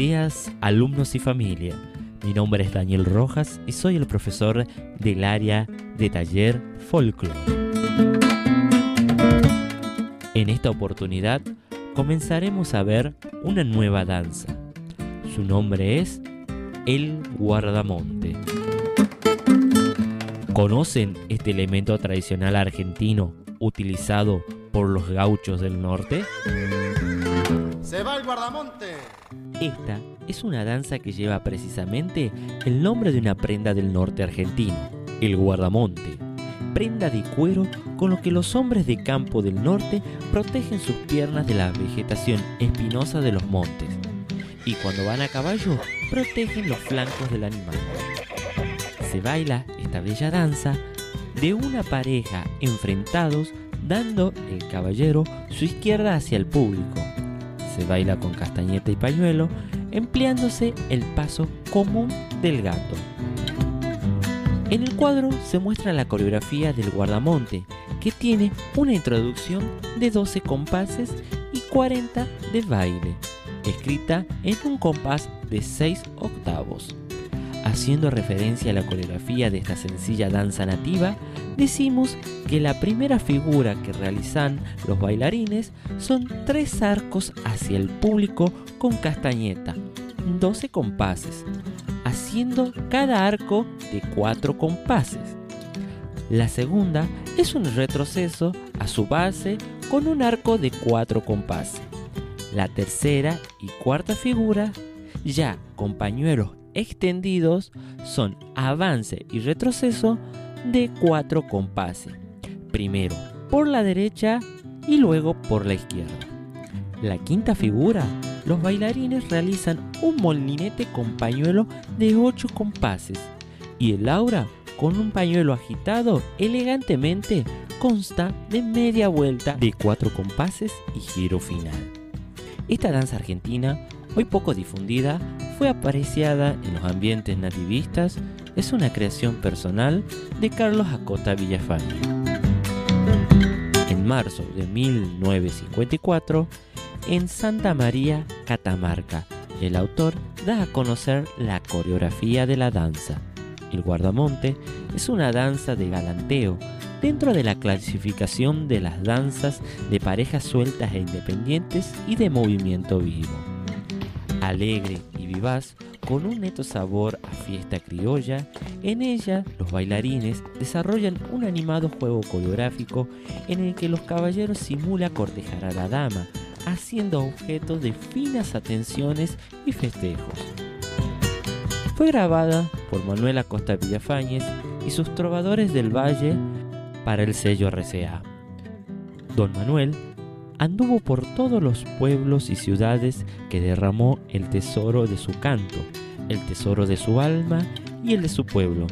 días, alumnos y familia. Mi nombre es Daniel Rojas y soy el profesor del área de taller folclore. En esta oportunidad comenzaremos a ver una nueva danza. Su nombre es el guardamonte. ¿Conocen este elemento tradicional argentino utilizado por los gauchos del norte? ¡Se va el guardamonte! Esta es una danza que lleva precisamente el nombre de una prenda del norte argentino, el guardamonte. Prenda de cuero con lo que los hombres de campo del norte protegen sus piernas de la vegetación espinosa de los montes. Y cuando van a caballo, protegen los flancos del animal. Se baila esta bella danza de una pareja enfrentados dando el caballero su izquierda hacia el público. Se baila con castañeta y pañuelo, empleándose el paso común del gato. En el cuadro se muestra la coreografía del guardamonte, que tiene una introducción de 12 compases y 40 de baile, escrita en un compás de 6 octavos. Haciendo referencia a la coreografía de esta sencilla danza nativa, decimos que la primera figura que realizan los bailarines son tres arcos hacia el público con castañeta, 12 compases, haciendo cada arco de 4 compases. La segunda es un retroceso a su base con un arco de 4 compases. La tercera y cuarta figura, ya con pañuelos extendidos son avance y retroceso de cuatro compases, primero por la derecha y luego por la izquierda. La quinta figura, los bailarines realizan un molinete con pañuelo de 8 compases y el aura con un pañuelo agitado elegantemente consta de media vuelta de cuatro compases y giro final. Esta danza argentina, hoy poco difundida, fue apreciada en los ambientes nativistas, es una creación personal de Carlos Acota Villafañe. En marzo de 1954, en Santa María, Catamarca, el autor da a conocer la coreografía de la danza. El guardamonte es una danza de galanteo dentro de la clasificación de las danzas de parejas sueltas e independientes y de movimiento vivo. Alegre vivaz con un neto sabor a fiesta criolla. En ella, los bailarines desarrollan un animado juego coreográfico en el que los caballeros simula cortejar a la dama, haciendo objeto de finas atenciones y festejos. Fue grabada por Manuel Acosta Villafañez y sus trovadores del Valle para el sello RCA. Don Manuel anduvo por todos los pueblos y ciudades que derramó el tesoro de su canto, el tesoro de su alma y el de su pueblo.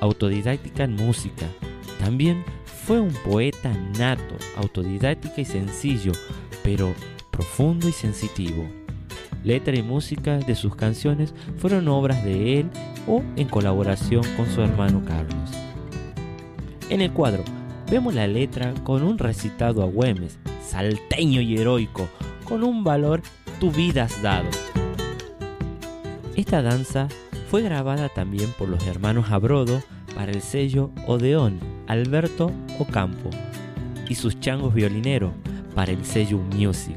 Autodidáctica en música. También fue un poeta nato, autodidáctica y sencillo, pero profundo y sensitivo. Letra y música de sus canciones fueron obras de él o en colaboración con su hermano Carlos. En el cuadro vemos la letra con un recitado a Güemes, salteño y heroico, con un valor tu vida has dado. Esta danza fue grabada también por los hermanos Abrodo para el sello Odeón Alberto Ocampo y sus changos violineros para el sello Music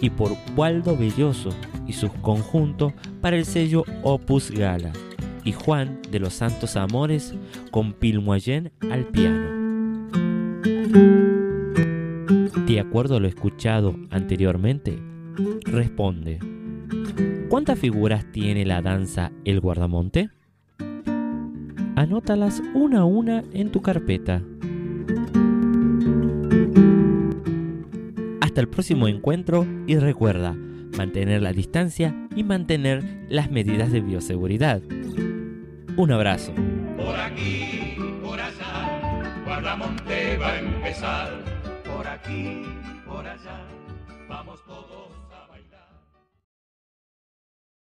y por Waldo Belloso y sus conjuntos para el sello Opus Gala y Juan de los Santos Amores con Pilmoyen al piano. De acuerdo a lo escuchado anteriormente, responde, ¿cuántas figuras tiene la danza El Guardamonte? Anótalas una a una en tu carpeta. Hasta el próximo encuentro y recuerda mantener la distancia y mantener las medidas de bioseguridad. Un abrazo. Por aquí, por allá, Guardamonte va a empezar aquí, por allá.